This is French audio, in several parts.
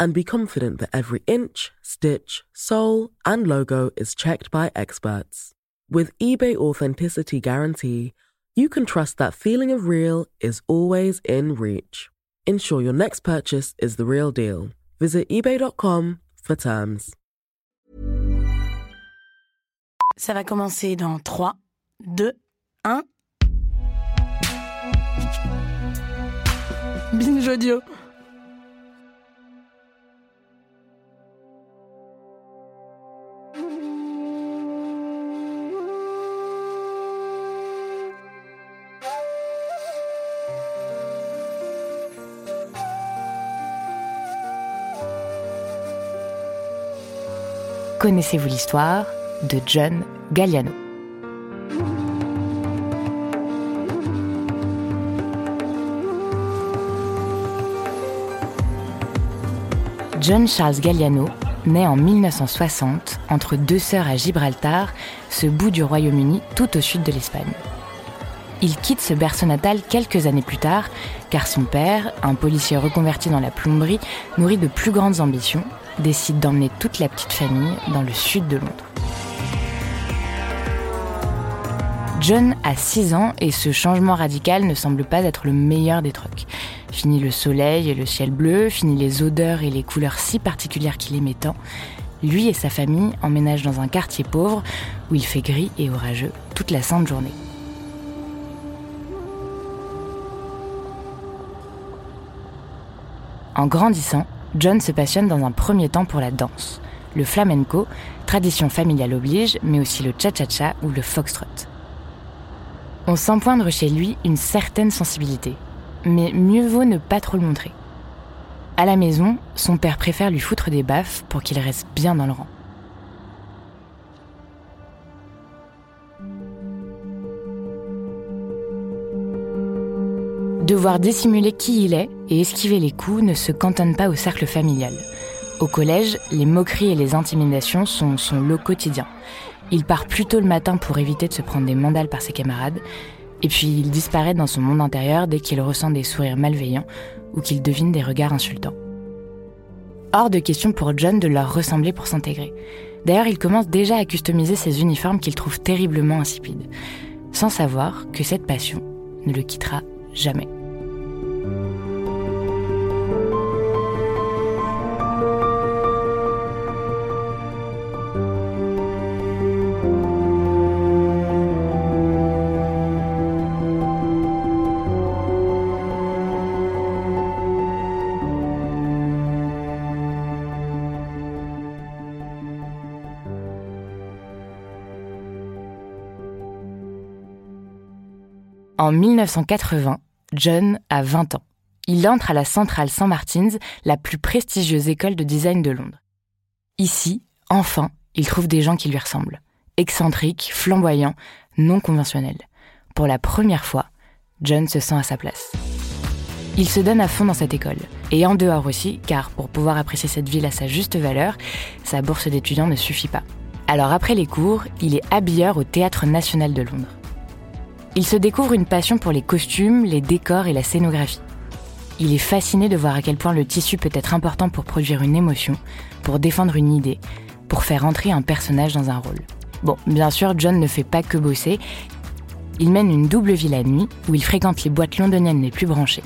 and be confident that every inch, stitch, sole, and logo is checked by experts. With eBay Authenticity Guarantee, you can trust that feeling of real is always in reach. Ensure your next purchase is the real deal. Visit eBay.com for terms. Ça va commencer dans 3, 2, 1. Binge audio. Connaissez-vous l'histoire de John Galliano? John Charles Galliano naît en 1960 entre deux sœurs à Gibraltar, ce bout du Royaume-Uni tout au sud de l'Espagne. Il quitte ce berceau natal quelques années plus tard, car son père, un policier reconverti dans la plomberie, nourri de plus grandes ambitions, décide d'emmener toute la petite famille dans le sud de Londres. John a 6 ans et ce changement radical ne semble pas être le meilleur des trucs. Fini le soleil et le ciel bleu, fini les odeurs et les couleurs si particulières qu'il aimait tant. Lui et sa famille emménagent dans un quartier pauvre où il fait gris et orageux toute la sainte journée. En grandissant, John se passionne dans un premier temps pour la danse, le flamenco, tradition familiale oblige, mais aussi le cha-cha-cha ou le foxtrot. On sent poindre chez lui une certaine sensibilité, mais mieux vaut ne pas trop le montrer. À la maison, son père préfère lui foutre des baffes pour qu'il reste bien dans le rang. Devoir dissimuler qui il est et esquiver les coups ne se cantonne pas au cercle familial. Au collège, les moqueries et les intimidations sont son lot quotidien. Il part plus tôt le matin pour éviter de se prendre des mandales par ses camarades, et puis il disparaît dans son monde intérieur dès qu'il ressent des sourires malveillants ou qu'il devine des regards insultants. Hors de question pour John de leur ressembler pour s'intégrer. D'ailleurs, il commence déjà à customiser ses uniformes qu'il trouve terriblement insipides, sans savoir que cette passion ne le quittera jamais. En 1980, John a 20 ans. Il entre à la Centrale St. Martin's, la plus prestigieuse école de design de Londres. Ici, enfin, il trouve des gens qui lui ressemblent. Excentriques, flamboyants, non conventionnels. Pour la première fois, John se sent à sa place. Il se donne à fond dans cette école, et en dehors aussi, car pour pouvoir apprécier cette ville à sa juste valeur, sa bourse d'étudiant ne suffit pas. Alors après les cours, il est habilleur au Théâtre national de Londres. Il se découvre une passion pour les costumes, les décors et la scénographie. Il est fasciné de voir à quel point le tissu peut être important pour produire une émotion, pour défendre une idée, pour faire entrer un personnage dans un rôle. Bon, bien sûr, John ne fait pas que bosser. Il mène une double vie la nuit où il fréquente les boîtes londoniennes les plus branchées.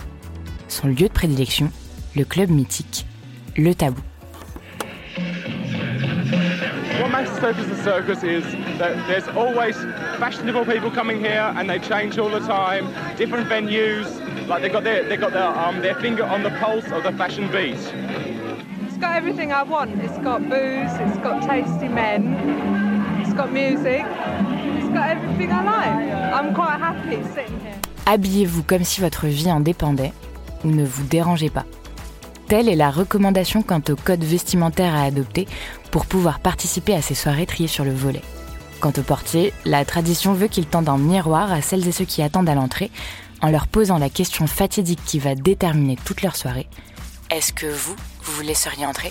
Son lieu de prédilection, le club mythique, le tabou. That there's always fashionable people coming here and they change all the time, different venues, like they've got their, they've got their, um, their finger on the pulse of the fashion beat. It's got everything I want. It's got booze, it's got tasty men, it's got music, it's got everything I like. I'm quite happy sitting here. Habillez-vous comme si votre vie en dépendait ou ne vous dérangez pas. Telle est la recommandation quant au code vestimentaire à adopter pour pouvoir participer à ces soirées triées sur le volet. Quant au portier, la tradition veut qu'il tende un miroir à celles et ceux qui attendent à l'entrée en leur posant la question fatidique qui va déterminer toute leur soirée. Est-ce que vous, vous vous laisseriez entrer?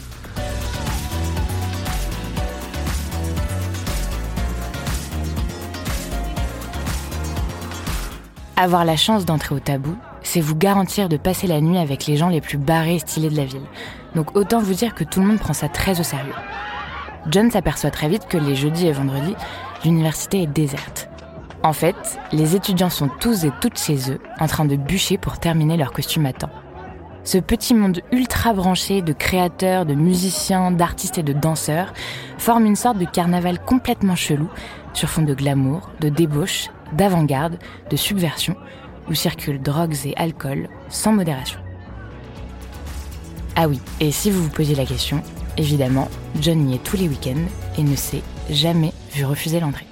Avoir la chance d'entrer au tabou, c'est vous garantir de passer la nuit avec les gens les plus barrés et stylés de la ville. Donc autant vous dire que tout le monde prend ça très au sérieux. John s'aperçoit très vite que les jeudis et vendredis, l'université est déserte. En fait, les étudiants sont tous et toutes chez eux, en train de bûcher pour terminer leur costume à temps. Ce petit monde ultra branché de créateurs, de musiciens, d'artistes et de danseurs forme une sorte de carnaval complètement chelou, sur fond de glamour, de débauche d'avant-garde, de subversion, où circulent drogues et alcool sans modération. Ah oui, et si vous vous posez la question, évidemment, John y est tous les week-ends et ne s'est jamais vu refuser l'entrée.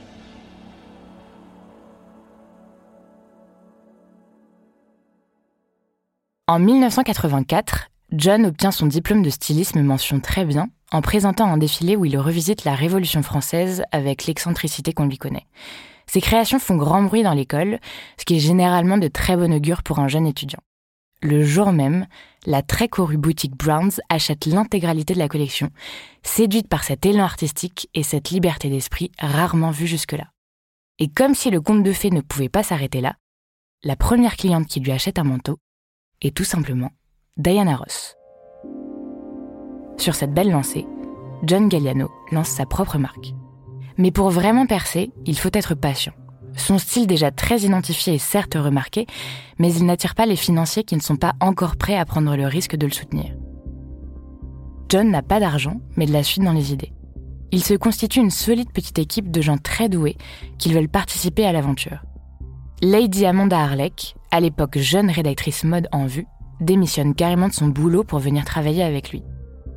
En 1984, John obtient son diplôme de stylisme mention très bien en présentant un défilé où il revisite la Révolution française avec l'excentricité qu'on lui connaît. Ses créations font grand bruit dans l'école, ce qui est généralement de très bon augure pour un jeune étudiant. Le jour même, la très courue boutique Browns achète l'intégralité de la collection, séduite par cet élan artistique et cette liberté d'esprit rarement vue jusque-là. Et comme si le conte de fées ne pouvait pas s'arrêter là, la première cliente qui lui achète un manteau est tout simplement Diana Ross. Sur cette belle lancée, John Galliano lance sa propre marque. Mais pour vraiment percer, il faut être patient. Son style déjà très identifié est certes remarqué, mais il n'attire pas les financiers qui ne sont pas encore prêts à prendre le risque de le soutenir. John n'a pas d'argent, mais de la suite dans les idées. Il se constitue une solide petite équipe de gens très doués qui veulent participer à l'aventure. Lady Amanda Harleck, à l'époque jeune rédactrice mode en vue, démissionne carrément de son boulot pour venir travailler avec lui.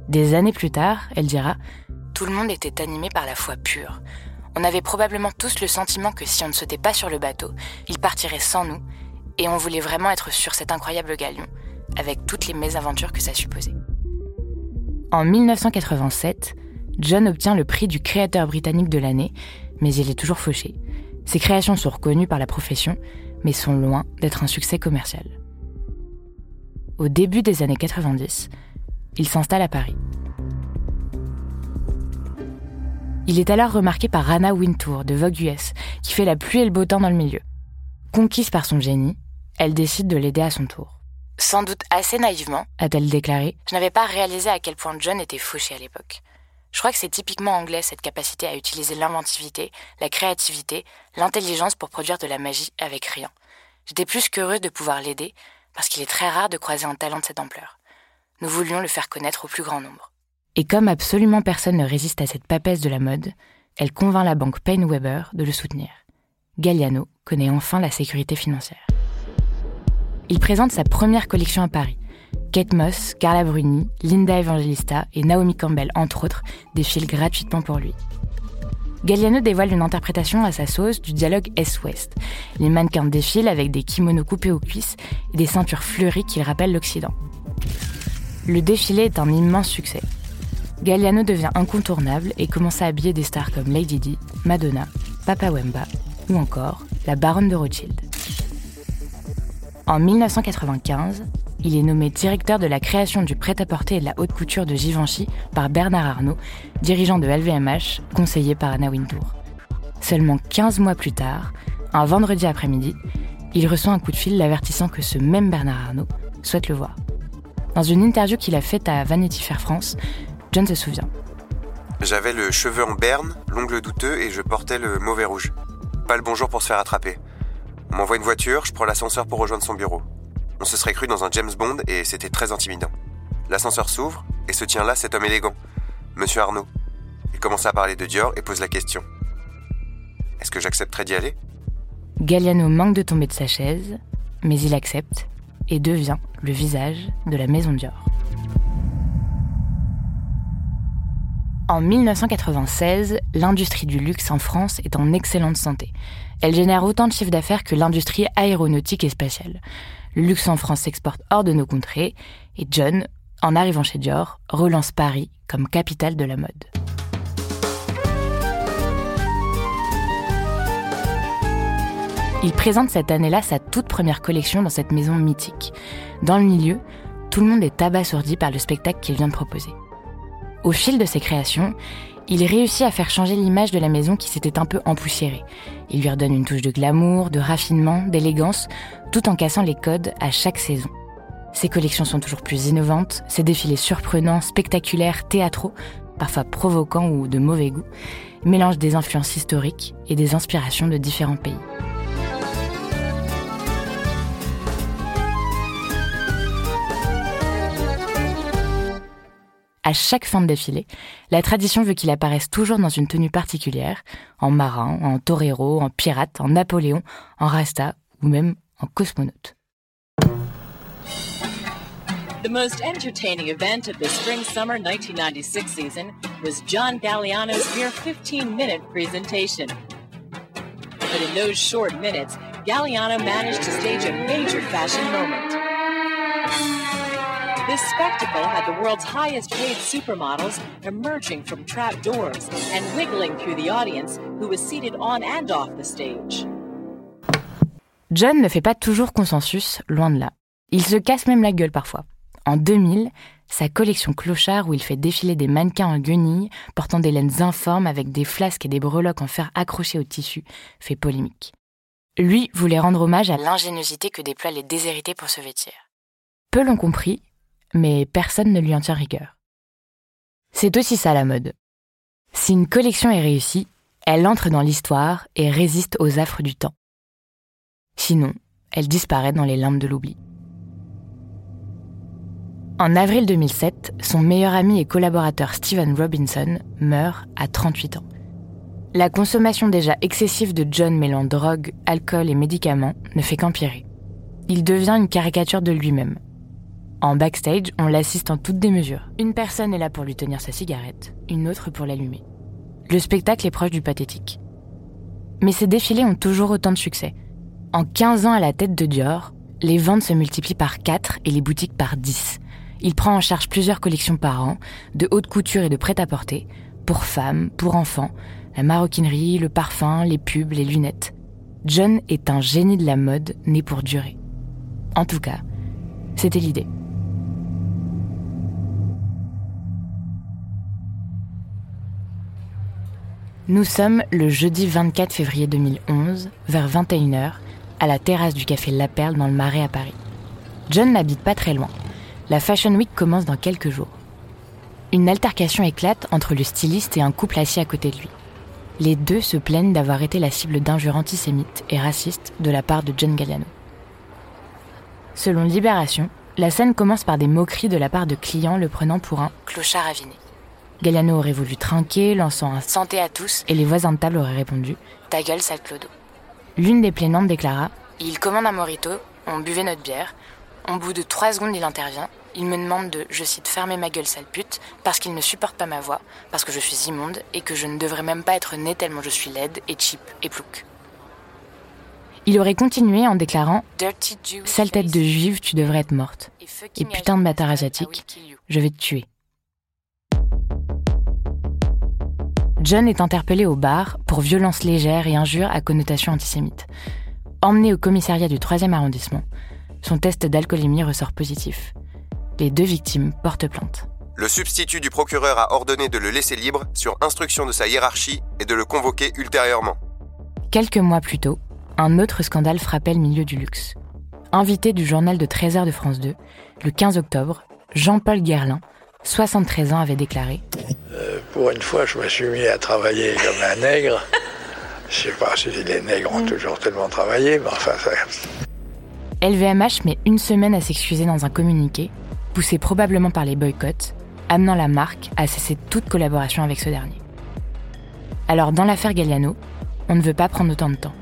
Des années plus tard, elle dira tout le monde était animé par la foi pure. On avait probablement tous le sentiment que si on ne sautait pas sur le bateau, il partirait sans nous, et on voulait vraiment être sur cet incroyable galion, avec toutes les mésaventures que ça supposait. En 1987, John obtient le prix du créateur britannique de l'année, mais il est toujours fauché. Ses créations sont reconnues par la profession, mais sont loin d'être un succès commercial. Au début des années 90, il s'installe à Paris. Il est alors remarqué par Rana Wintour de Vogue US, qui fait la pluie et le beau temps dans le milieu. Conquise par son génie, elle décide de l'aider à son tour. Sans doute assez naïvement, a-t-elle déclaré, je n'avais pas réalisé à quel point John était fauché à l'époque. Je crois que c'est typiquement anglais cette capacité à utiliser l'inventivité, la créativité, l'intelligence pour produire de la magie avec rien. J'étais plus qu'heureux de pouvoir l'aider, parce qu'il est très rare de croiser un talent de cette ampleur. Nous voulions le faire connaître au plus grand nombre. Et comme absolument personne ne résiste à cette papesse de la mode, elle convainc la banque Payne Weber de le soutenir. Galliano connaît enfin la sécurité financière. Il présente sa première collection à Paris. Kate Moss, Carla Bruni, Linda Evangelista et Naomi Campbell, entre autres, défilent gratuitement pour lui. Galliano dévoile une interprétation à sa sauce du dialogue Est-Ouest. Les mannequins défilent avec des kimonos coupés aux cuisses et des ceintures fleuries qui rappellent l'Occident. Le défilé est un immense succès. Galliano devient incontournable et commence à habiller des stars comme Lady Di, Madonna, Papa Wemba ou encore la baronne de Rothschild. En 1995, il est nommé directeur de la création du prêt-à-porter et de la haute couture de Givenchy par Bernard Arnault, dirigeant de LVMH, conseillé par Anna Wintour. Seulement 15 mois plus tard, un vendredi après-midi, il reçoit un coup de fil l'avertissant que ce même Bernard Arnault souhaite le voir. Dans une interview qu'il a faite à Vanity Fair France, John se souvient. J'avais le cheveu en berne, l'ongle douteux et je portais le mauvais rouge. Pas le bonjour pour se faire attraper. On m'envoie une voiture, je prends l'ascenseur pour rejoindre son bureau. On se serait cru dans un James Bond et c'était très intimidant. L'ascenseur s'ouvre et se tient là cet homme élégant, Monsieur Arnaud. Il commence à parler de Dior et pose la question. Est-ce que j'accepterais d'y aller? Galliano manque de tomber de sa chaise, mais il accepte et devient le visage de la maison Dior. En 1996, l'industrie du luxe en France est en excellente santé. Elle génère autant de chiffre d'affaires que l'industrie aéronautique et spatiale. Le luxe en France s'exporte hors de nos contrées et John en arrivant chez Dior, relance Paris comme capitale de la mode. Il présente cette année-là sa toute première collection dans cette maison mythique. Dans le milieu, tout le monde est abasourdi par le spectacle qu'il vient de proposer. Au fil de ses créations, il réussit à faire changer l'image de la maison qui s'était un peu empoussiérée. Il lui redonne une touche de glamour, de raffinement, d'élégance, tout en cassant les codes à chaque saison. Ses collections sont toujours plus innovantes, ses défilés surprenants, spectaculaires, théâtraux, parfois provoquants ou de mauvais goût, mélangent des influences historiques et des inspirations de différents pays. À chaque fin de défilé, la tradition veut qu'il apparaisse toujours dans une tenue particulière, en marin, en torero, en pirate, en Napoléon, en rasta ou même en cosmonaute. The most entertaining event of the spring summer 1996 season was John Galliano's mere 15 minute presentation. But in those short minutes, Galliano managed to stage a major fashion moment. This spectacle had the world's highest paid supermodels emerging from trap and wiggling through the audience who was seated on and off the stage. John ne fait pas toujours consensus, loin de là. Il se casse même la gueule parfois. En 2000, sa collection Clochard, où il fait défiler des mannequins en guenilles, portant des laines informes avec des flasques et des breloques en fer accrochés au tissu, fait polémique. Lui voulait rendre hommage à l'ingéniosité que déploient les déshérités pour se vêtir. Peu l'ont compris, mais personne ne lui en tient rigueur. C'est aussi ça la mode. Si une collection est réussie, elle entre dans l'histoire et résiste aux affres du temps. Sinon, elle disparaît dans les limbes de l'oubli. En avril 2007, son meilleur ami et collaborateur Steven Robinson meurt à 38 ans. La consommation déjà excessive de John mêlant drogue, alcool et médicaments ne fait qu'empirer. Il devient une caricature de lui-même, en backstage, on l'assiste en toute démesure. Une personne est là pour lui tenir sa cigarette, une autre pour l'allumer. Le spectacle est proche du pathétique. Mais ces défilés ont toujours autant de succès. En 15 ans à la tête de Dior, les ventes se multiplient par 4 et les boutiques par 10. Il prend en charge plusieurs collections par an, de haute couture et de prêt-à-porter, pour femmes, pour enfants, la maroquinerie, le parfum, les pubs, les lunettes. John est un génie de la mode né pour durer. En tout cas, c'était l'idée. Nous sommes le jeudi 24 février 2011, vers 21h, à la terrasse du café La Perle dans le Marais à Paris. John n'habite pas très loin. La Fashion Week commence dans quelques jours. Une altercation éclate entre le styliste et un couple assis à côté de lui. Les deux se plaignent d'avoir été la cible d'injures antisémites et racistes de la part de John Galliano. Selon Libération, la scène commence par des moqueries de la part de clients le prenant pour un clochard aviné. Galliano aurait voulu trinquer, lançant un santé à tous, et les voisins de table auraient répondu Ta gueule, sale clodo. L'une des plaignantes déclara Il commande un morito, on buvait notre bière. Au bout de trois secondes, il intervient. Il me demande de, je cite, fermer ma gueule, sale pute, parce qu'il ne supporte pas ma voix, parce que je suis immonde et que je ne devrais même pas être né tellement je suis laide et cheap et plouc. Il aurait continué en déclarant Sale tête de juive, tu devrais être morte. Et putain de bâtard asiatique, je vais te tuer. John est interpellé au bar pour violence légère et injures à connotation antisémite. Emmené au commissariat du 3e arrondissement, son test d'alcoolémie ressort positif. Les deux victimes portent plainte. Le substitut du procureur a ordonné de le laisser libre sur instruction de sa hiérarchie et de le convoquer ultérieurement. Quelques mois plus tôt, un autre scandale frappait le milieu du luxe. Invité du journal de 13h de France 2, le 15 octobre, Jean-Paul Guerlain, 73 ans, avait déclaré euh, Pour une fois, je me suis mis à travailler comme un nègre. Je sais pas si les nègres ont toujours tellement travaillé, mais enfin, ça. LVMH met une semaine à s'excuser dans un communiqué, poussé probablement par les boycotts, amenant la marque à cesser toute collaboration avec ce dernier. Alors, dans l'affaire Galliano, on ne veut pas prendre autant de temps.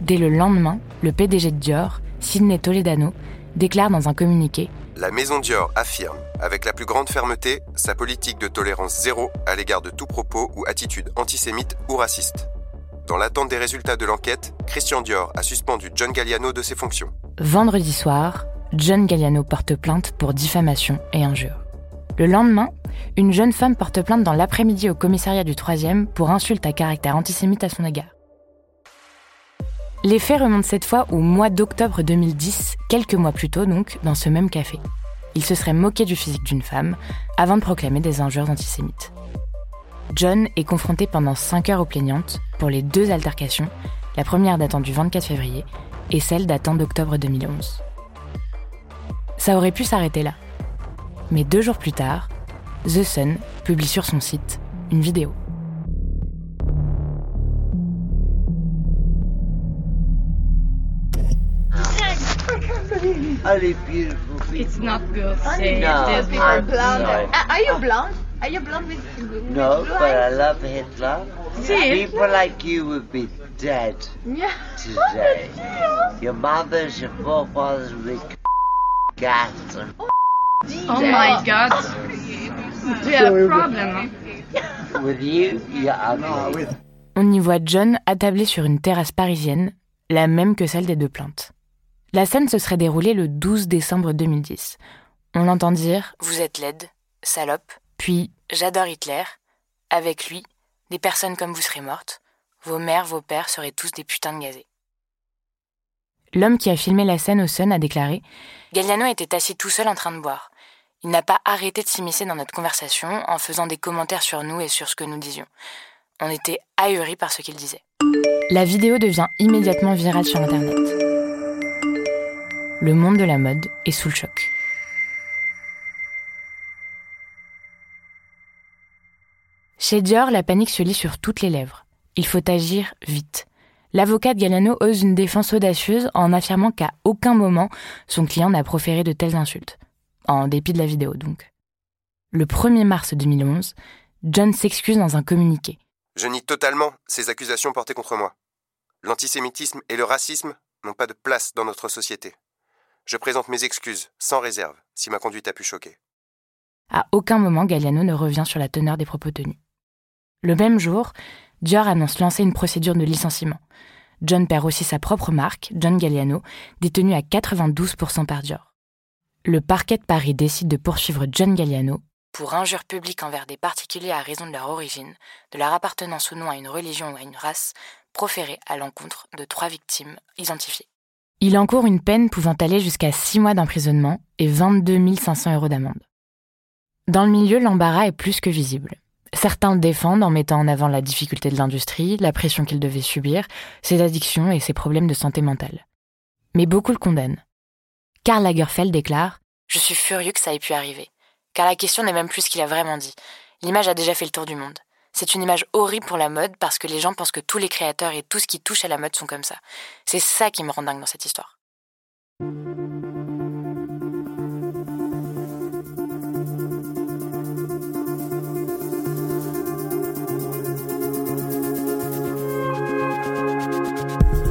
Dès le lendemain, le PDG de Dior, Sidney Toledano, déclare dans un communiqué La maison Dior affirme avec la plus grande fermeté sa politique de tolérance zéro à l'égard de tout propos ou attitude antisémite ou raciste. Dans l'attente des résultats de l'enquête, Christian Dior a suspendu John Galliano de ses fonctions. Vendredi soir, John Galliano porte plainte pour diffamation et injure. Le lendemain, une jeune femme porte plainte dans l'après-midi au commissariat du 3e pour insulte à caractère antisémite à son égard. Les faits remontent cette fois au mois d'octobre 2010, quelques mois plus tôt donc, dans ce même café. Il se serait moqué du physique d'une femme avant de proclamer des injures antisémites. John est confronté pendant 5 heures aux plaignantes pour les deux altercations, la première datant du 24 février et celle datant d'octobre 2011. Ça aurait pu s'arrêter là. Mais deux jours plus tard, The Sun publie sur son site une vidéo. Only beautiful people. It's not good. Say No, it. Blonde. Uh, are you blonde? Are you blonde with, with No, blue but I love Hitler. See? People like you would be dead Yeah. today. Your mothers, your forefathers would be gassed. Oh my god. Do you have a problem? With you, you're ugly. On y voit John attablé sur une terrasse parisienne, la même que celle des deux plaintes. La scène se serait déroulée le 12 décembre 2010. On l'entend dire Vous êtes laide, salope, puis J'adore Hitler. Avec lui, des personnes comme vous serez mortes. Vos mères, vos pères seraient tous des putains de gazés. L'homme qui a filmé la scène au Sun a déclaré Galliano était assis tout seul en train de boire. Il n'a pas arrêté de s'immiscer dans notre conversation en faisant des commentaires sur nous et sur ce que nous disions. On était ahuris par ce qu'il disait. La vidéo devient immédiatement virale sur Internet. Le monde de la mode est sous le choc. Chez Dior, la panique se lit sur toutes les lèvres. Il faut agir vite. L'avocat Galliano ose une défense audacieuse en affirmant qu'à aucun moment son client n'a proféré de telles insultes. En dépit de la vidéo, donc. Le 1er mars 2011, John s'excuse dans un communiqué. Je nie totalement ces accusations portées contre moi. L'antisémitisme et le racisme n'ont pas de place dans notre société. Je présente mes excuses, sans réserve, si ma conduite a pu choquer. À aucun moment, Galliano ne revient sur la teneur des propos tenus. Le même jour, Dior annonce lancer une procédure de licenciement. John perd aussi sa propre marque, John Galliano, détenue à 92% par Dior. Le parquet de Paris décide de poursuivre John Galliano pour injure publique envers des particuliers à raison de leur origine, de leur appartenance ou non à une religion ou à une race, proférée à l'encontre de trois victimes identifiées. Il encourt une peine pouvant aller jusqu'à 6 mois d'emprisonnement et 22 500 euros d'amende. Dans le milieu, l'embarras est plus que visible. Certains le défendent en mettant en avant la difficulté de l'industrie, la pression qu'il devait subir, ses addictions et ses problèmes de santé mentale. Mais beaucoup le condamnent. Karl Lagerfeld déclare Je suis furieux que ça ait pu arriver. Car la question n'est même plus ce qu'il a vraiment dit. L'image a déjà fait le tour du monde. C'est une image horrible pour la mode parce que les gens pensent que tous les créateurs et tout ce qui touche à la mode sont comme ça. C'est ça qui me rend dingue dans cette histoire.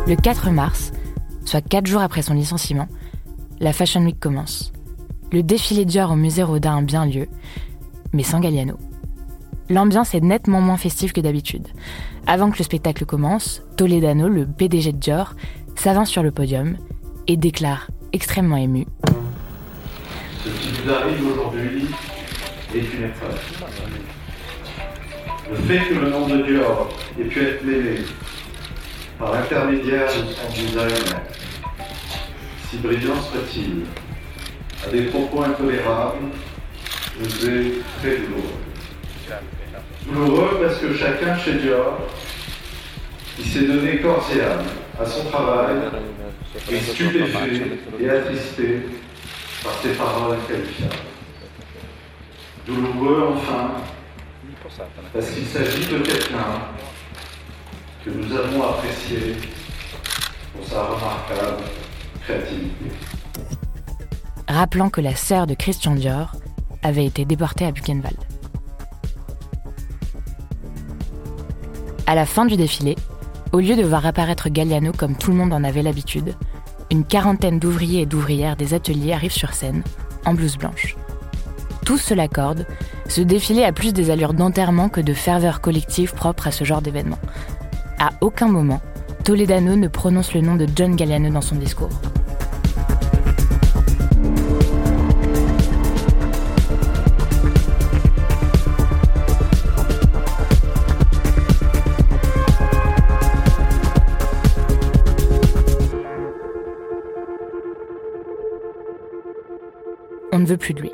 Le 4 mars, soit 4 jours après son licenciement, la Fashion Week commence. Le défilé Dior au musée Rodin a bien lieu, mais sans Galliano. L'ambiance est nettement moins festive que d'habitude. Avant que le spectacle commence, Toledano, le PDG de Dior, s'avance sur le podium et déclare, extrêmement ému Ce qui nous arrive aujourd'hui est une épreuve. Le fait que le nom de Dior ait pu être mêlé par l'intermédiaire de son design, si brillant soit-il, à des propos intolérables, nous est très douloureux. Douloureux parce que chacun chez Dior, qui s'est donné corps et âme à son travail, est stupéfait et attristé par ces paroles qualifiables. Douloureux enfin, parce qu'il s'agit de quelqu'un que nous avons apprécié pour sa remarquable créativité. rappelant que la sœur de Christian Dior avait été déportée à Buchenwald. À la fin du défilé, au lieu de voir apparaître Galliano comme tout le monde en avait l'habitude, une quarantaine d'ouvriers et d'ouvrières des ateliers arrivent sur scène, en blouse blanche. Tous se l'accordent, ce défilé a plus des allures d'enterrement que de ferveur collective propre à ce genre d'événement. À aucun moment, Toledano ne prononce le nom de John Galliano dans son discours. Plus de lui.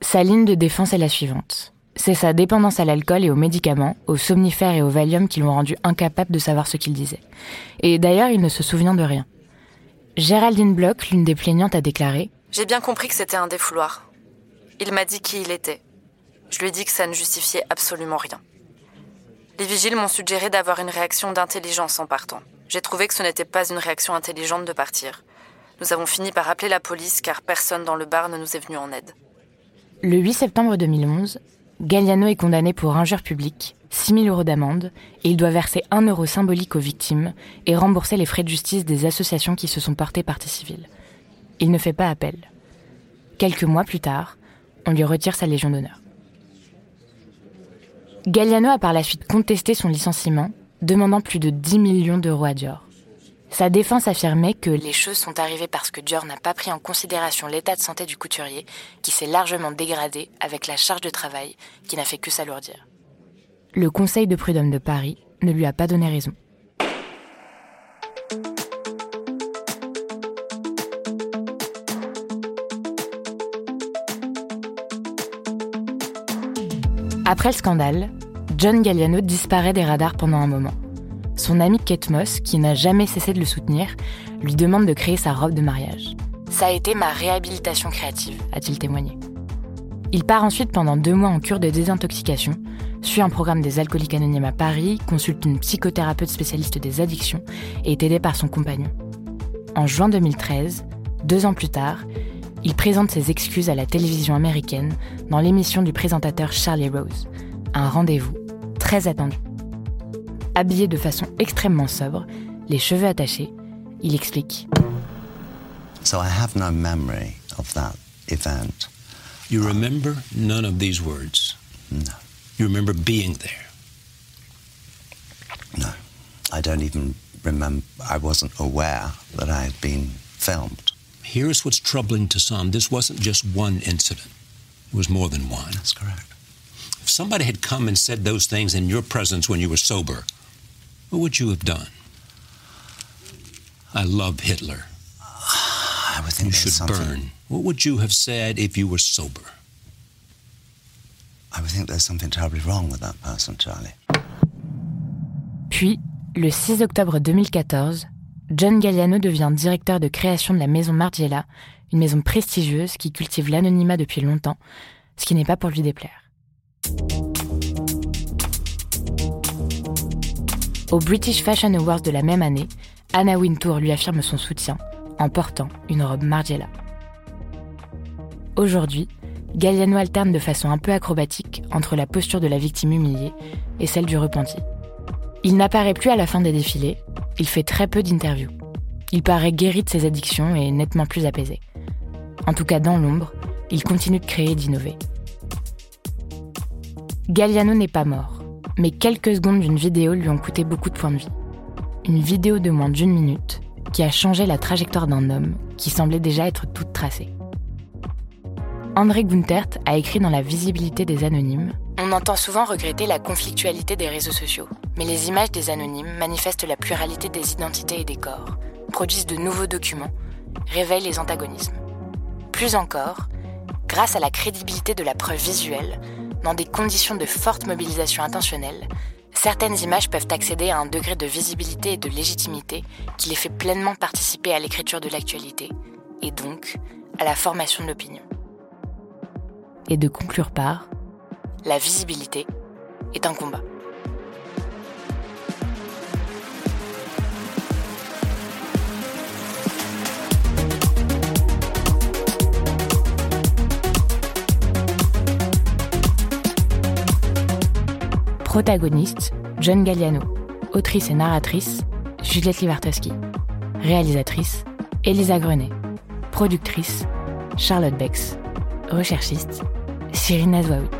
Sa ligne de défense est la suivante. C'est sa dépendance à l'alcool et aux médicaments, aux somnifères et aux Valium qui l'ont rendu incapable de savoir ce qu'il disait. Et d'ailleurs, il ne se souvient de rien. Géraldine Bloch, l'une des plaignantes, a déclaré J'ai bien compris que c'était un défouloir. Il m'a dit qui il était. Je lui ai dit que ça ne justifiait absolument rien. Les vigiles m'ont suggéré d'avoir une réaction d'intelligence en partant. J'ai trouvé que ce n'était pas une réaction intelligente de partir. Nous avons fini par appeler la police car personne dans le bar ne nous est venu en aide. Le 8 septembre 2011, Galliano est condamné pour injure publique, 6 000 euros d'amende, et il doit verser 1 euro symbolique aux victimes et rembourser les frais de justice des associations qui se sont portées partie civile. Il ne fait pas appel. Quelques mois plus tard, on lui retire sa Légion d'honneur. Galliano a par la suite contesté son licenciement, demandant plus de 10 millions d'euros à Dior. Sa défense affirmait que les choses sont arrivées parce que Dior n'a pas pris en considération l'état de santé du couturier, qui s'est largement dégradé avec la charge de travail qui n'a fait que s'alourdir. Le Conseil de prud'homme de Paris ne lui a pas donné raison. Après le scandale, John Galliano disparaît des radars pendant un moment. Son ami Kate Moss, qui n'a jamais cessé de le soutenir, lui demande de créer sa robe de mariage. Ça a été ma réhabilitation créative, a-t-il témoigné. Il part ensuite pendant deux mois en cure de désintoxication, suit un programme des alcooliques anonymes à Paris, consulte une psychothérapeute spécialiste des addictions et est aidé par son compagnon. En juin 2013, deux ans plus tard, il présente ses excuses à la télévision américaine dans l'émission du présentateur Charlie Rose, un rendez-vous très attendu. Habillé de façon extrêmement sobre, les cheveux attachés, il explique So I have no memory of that event. You remember none of these words? No. You remember being there? No. I don't even remember, I wasn't aware that I had been filmed. Here's what's troubling to some this wasn't just one incident, it was more than one. That's correct. If somebody had come and said those things in your presence when you were sober, what would you have done? I love Hitler. I would think You there's should something, burn. What would you have said if you were sober? I would think there's something terribly wrong with that person, Charlie. Puis, le 6 octobre 2014, John Galliano devient directeur de création de la maison Margiela, une maison prestigieuse qui cultive l'anonymat depuis longtemps, ce qui n'est pas pour lui déplaire. Au British Fashion Awards de la même année, Anna Wintour lui affirme son soutien en portant une robe Margiela. Aujourd'hui, Galliano alterne de façon un peu acrobatique entre la posture de la victime humiliée et celle du repenti. Il n'apparaît plus à la fin des défilés, il fait très peu d'interviews. Il paraît guéri de ses addictions et nettement plus apaisé. En tout cas, dans l'ombre, il continue de créer et d'innover. Galliano n'est pas mort, mais quelques secondes d'une vidéo lui ont coûté beaucoup de points de vie. Une vidéo de moins d'une minute qui a changé la trajectoire d'un homme qui semblait déjà être toute tracée. André Guntert a écrit dans La visibilité des anonymes On entend souvent regretter la conflictualité des réseaux sociaux, mais les images des anonymes manifestent la pluralité des identités et des corps, produisent de nouveaux documents, réveillent les antagonismes. Plus encore, grâce à la crédibilité de la preuve visuelle, dans des conditions de forte mobilisation intentionnelle, certaines images peuvent accéder à un degré de visibilité et de légitimité qui les fait pleinement participer à l'écriture de l'actualité, et donc à la formation de l'opinion. Et de conclure par La visibilité est un combat. Protagoniste, John Galliano. Autrice et narratrice, Juliette Livartowski. Réalisatrice, Elisa Grenet. Productrice, Charlotte Bex. Recherchiste, Cyrine Azwaoui.